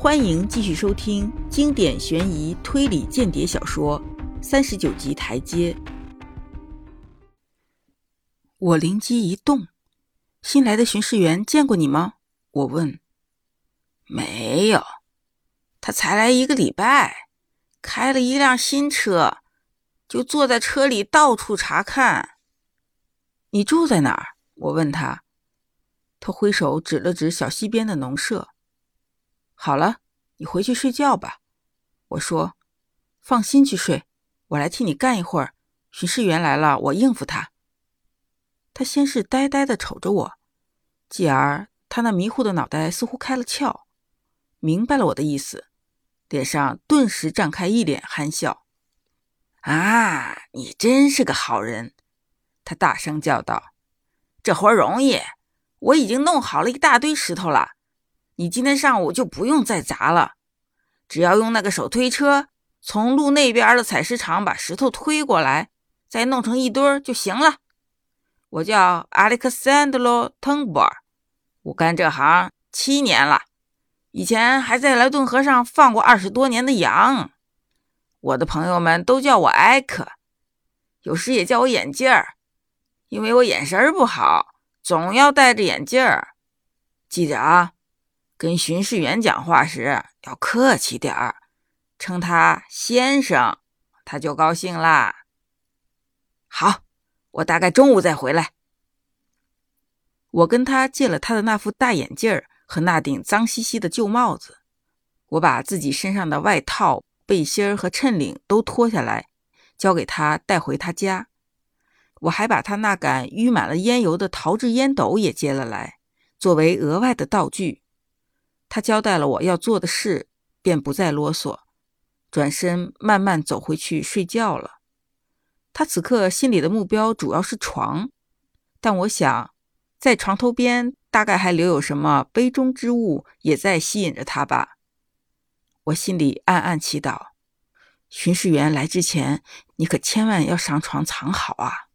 欢迎继续收听经典悬疑推理间谍小说《三十九级台阶》。我灵机一动，新来的巡视员见过你吗？我问。没有，他才来一个礼拜，开了一辆新车，就坐在车里到处查看。你住在哪儿？我问他。他挥手指了指小溪边的农舍。好了，你回去睡觉吧。我说：“放心去睡，我来替你干一会儿。巡视员来了，我应付他。”他先是呆呆地瞅着我，继而他那迷糊的脑袋似乎开了窍，明白了我的意思，脸上顿时绽开一脸憨笑。“啊，你真是个好人！”他大声叫道，“这活容易，我已经弄好了一大堆石头了。”你今天上午就不用再砸了，只要用那个手推车从路那边的采石场把石头推过来，再弄成一堆就行了。我叫阿历克桑德罗·滕博尔，我干这行七年了，以前还在莱顿河上放过二十多年的羊。我的朋友们都叫我艾克，有时也叫我眼镜儿，因为我眼神不好，总要戴着眼镜儿。记着啊。跟巡视员讲话时要客气点儿，称他先生，他就高兴啦。好，我大概中午再回来。我跟他借了他的那副大眼镜和那顶脏兮兮的旧帽子，我把自己身上的外套、背心儿和衬领都脱下来，交给他带回他家。我还把他那杆淤满了烟油的陶制烟斗也接了来，作为额外的道具。他交代了我要做的事，便不再啰嗦，转身慢慢走回去睡觉了。他此刻心里的目标主要是床，但我想，在床头边大概还留有什么杯中之物，也在吸引着他吧。我心里暗暗祈祷：巡视员来之前，你可千万要上床藏好啊！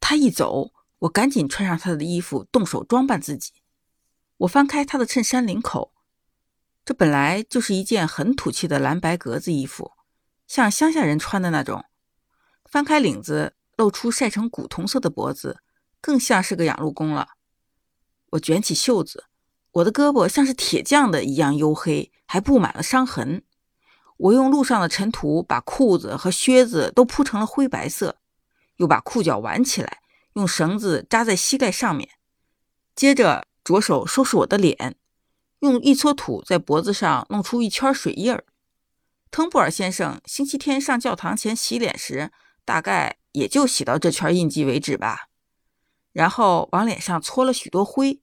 他一走，我赶紧穿上他的衣服，动手装扮自己。我翻开他的衬衫领口，这本来就是一件很土气的蓝白格子衣服，像乡下人穿的那种。翻开领子，露出晒成古铜色的脖子，更像是个养路工了。我卷起袖子，我的胳膊像是铁匠的一样黝黑，还布满了伤痕。我用路上的尘土把裤子和靴子都铺成了灰白色，又把裤脚挽起来，用绳子扎在膝盖上面，接着。着手收拾我的脸，用一撮土在脖子上弄出一圈水印儿。滕布尔先生星期天上教堂前洗脸时，大概也就洗到这圈印记为止吧。然后往脸上搓了许多灰，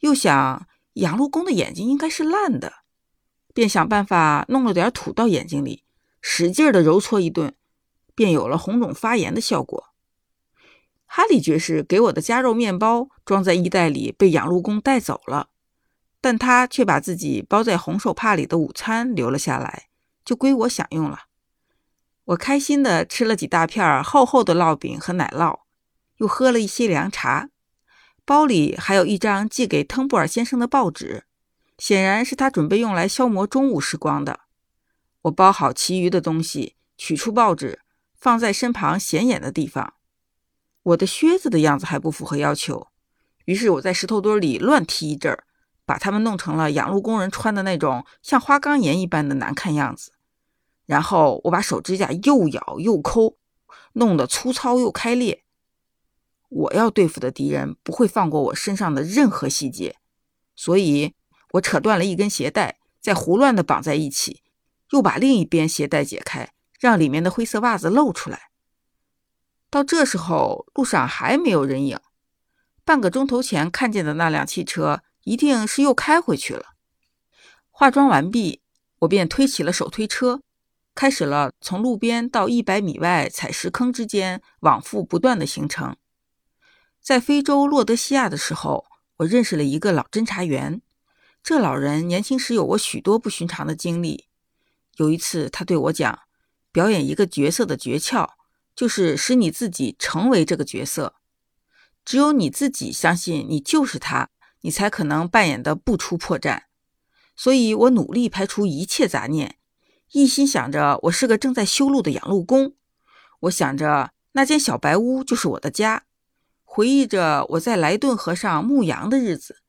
又想养路工的眼睛应该是烂的，便想办法弄了点土到眼睛里，使劲的揉搓一顿，便有了红肿发炎的效果。哈里爵士给我的夹肉面包装在衣袋里，被养路工带走了，但他却把自己包在红手帕里的午餐留了下来，就归我享用了。我开心地吃了几大片厚厚的烙饼和奶酪，又喝了一些凉茶。包里还有一张寄给滕布尔先生的报纸，显然是他准备用来消磨中午时光的。我包好其余的东西，取出报纸，放在身旁显眼的地方。我的靴子的样子还不符合要求，于是我在石头堆里乱踢一阵儿，把它们弄成了养路工人穿的那种像花岗岩一般的难看样子。然后我把手指甲又咬又抠，弄得粗糙又开裂。我要对付的敌人不会放过我身上的任何细节，所以我扯断了一根鞋带，再胡乱地绑在一起，又把另一边鞋带解开，让里面的灰色袜子露出来。到这时候，路上还没有人影。半个钟头前看见的那辆汽车，一定是又开回去了。化妆完毕，我便推起了手推车，开始了从路边到一百米外采石坑之间往复不断的行程。在非洲洛德西亚的时候，我认识了一个老侦查员。这老人年轻时有过许多不寻常的经历。有一次，他对我讲，表演一个角色的诀窍。就是使你自己成为这个角色，只有你自己相信你就是他，你才可能扮演的不出破绽。所以我努力排除一切杂念，一心想着我是个正在修路的养路工。我想着那间小白屋就是我的家，回忆着我在莱顿河上牧羊的日子，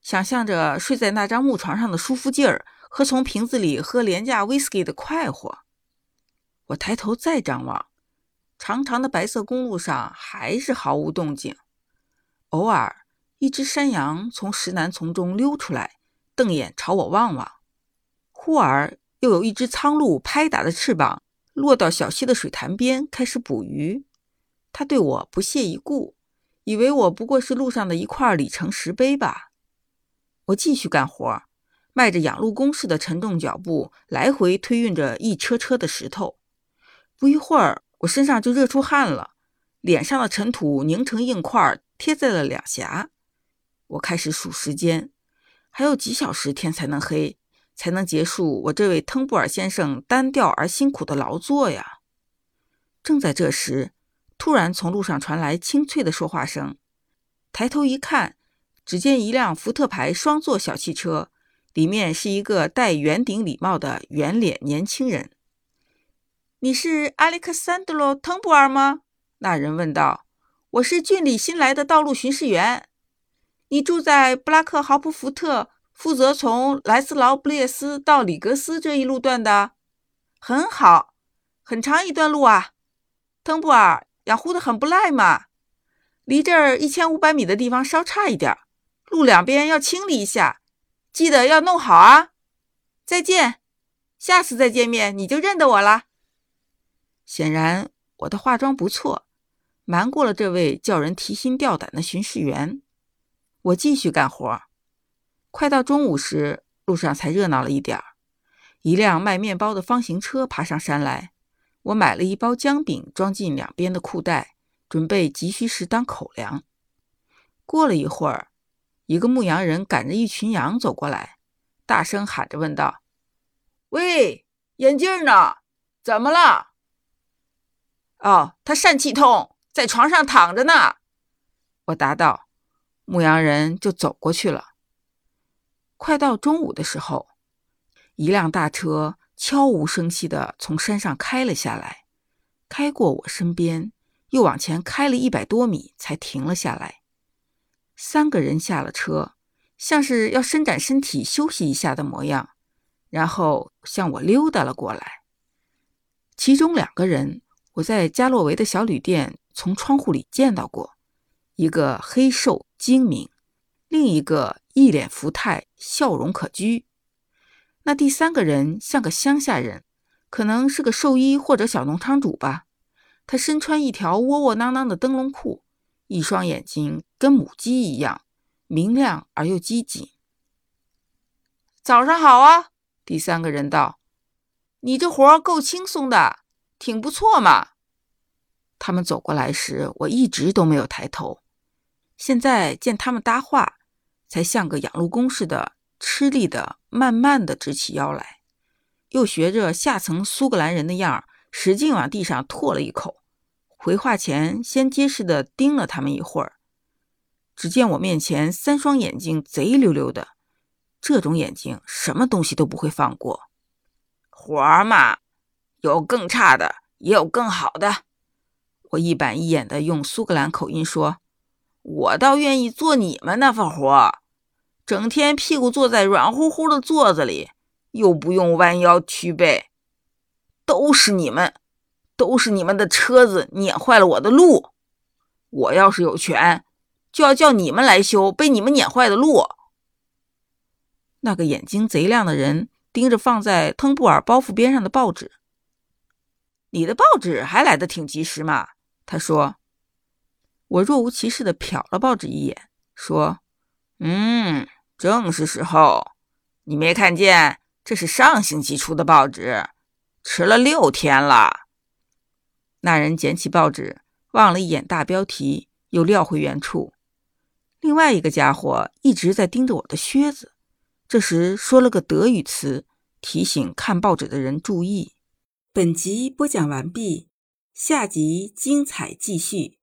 想象着睡在那张木床上的舒服劲儿和从瓶子里喝廉价威士忌的快活。我抬头再张望，长长的白色公路上还是毫无动静。偶尔，一只山羊从石楠丛中溜出来，瞪眼朝我望望；忽而，又有一只苍鹭拍打着翅膀，落到小溪的水潭边，开始捕鱼。它对我不屑一顾，以为我不过是路上的一块里程石碑吧。我继续干活，迈着养路工似的沉重脚步，来回推运着一车车的石头。不一会儿，我身上就热出汗了，脸上的尘土凝成硬块，贴在了两颊。我开始数时间，还有几小时天才能黑，才能结束我这位腾布尔先生单调而辛苦的劳作呀。正在这时，突然从路上传来清脆的说话声。抬头一看，只见一辆福特牌双座小汽车，里面是一个戴圆顶礼帽的圆脸年轻人。你是阿历克桑德罗·滕布尔吗？那人问道。我是郡里新来的道路巡视员。你住在布拉克豪普福特，负责从莱斯劳布列斯到里格斯这一路段的。很好，很长一段路啊。滕布尔养护的很不赖嘛。离这儿一千五百米的地方稍差一点，路两边要清理一下，记得要弄好啊。再见，下次再见面你就认得我了。显然，我的化妆不错，瞒过了这位叫人提心吊胆的巡视员。我继续干活。快到中午时，路上才热闹了一点儿。一辆卖面包的方形车爬上山来，我买了一包姜饼，装进两边的裤袋，准备急需时当口粮。过了一会儿，一个牧羊人赶着一群羊走过来，大声喊着问道：“喂，眼镜呢？怎么了？”哦，他疝气痛，在床上躺着呢。我答道。牧羊人就走过去了。快到中午的时候，一辆大车悄无声息地从山上开了下来，开过我身边，又往前开了一百多米，才停了下来。三个人下了车，像是要伸展身体休息一下的模样，然后向我溜达了过来。其中两个人。我在加洛维的小旅店从窗户里见到过，一个黑瘦精明，另一个一脸福态，笑容可掬。那第三个人像个乡下人，可能是个兽医或者小农场主吧。他身穿一条窝窝囊囊的灯笼裤，一双眼睛跟母鸡一样明亮而又机警。早上好啊，第三个人道：“你这活够轻松的。”挺不错嘛。他们走过来时，我一直都没有抬头。现在见他们搭话，才像个养路工似的，吃力的、慢慢的直起腰来，又学着下层苏格兰人的样儿，使劲往地上唾了一口。回话前，先结实的盯了他们一会儿。只见我面前三双眼睛贼溜溜的，这种眼睛什么东西都不会放过。活儿嘛。有更差的，也有更好的。我一板一眼的用苏格兰口音说：“我倒愿意做你们那份活，整天屁股坐在软乎乎的座子里，又不用弯腰屈背。都是你们，都是你们的车子碾坏了我的路。我要是有权，就要叫你们来修被你们碾坏的路。”那个眼睛贼亮的人盯着放在腾布尔包袱边上的报纸。你的报纸还来得挺及时嘛？他说。我若无其事地瞟了报纸一眼，说：“嗯，正是时候。你没看见这是上星期出的报纸，迟了六天了。”那人捡起报纸，望了一眼大标题，又撂回原处。另外一个家伙一直在盯着我的靴子，这时说了个德语词，提醒看报纸的人注意。本集播讲完毕，下集精彩继续。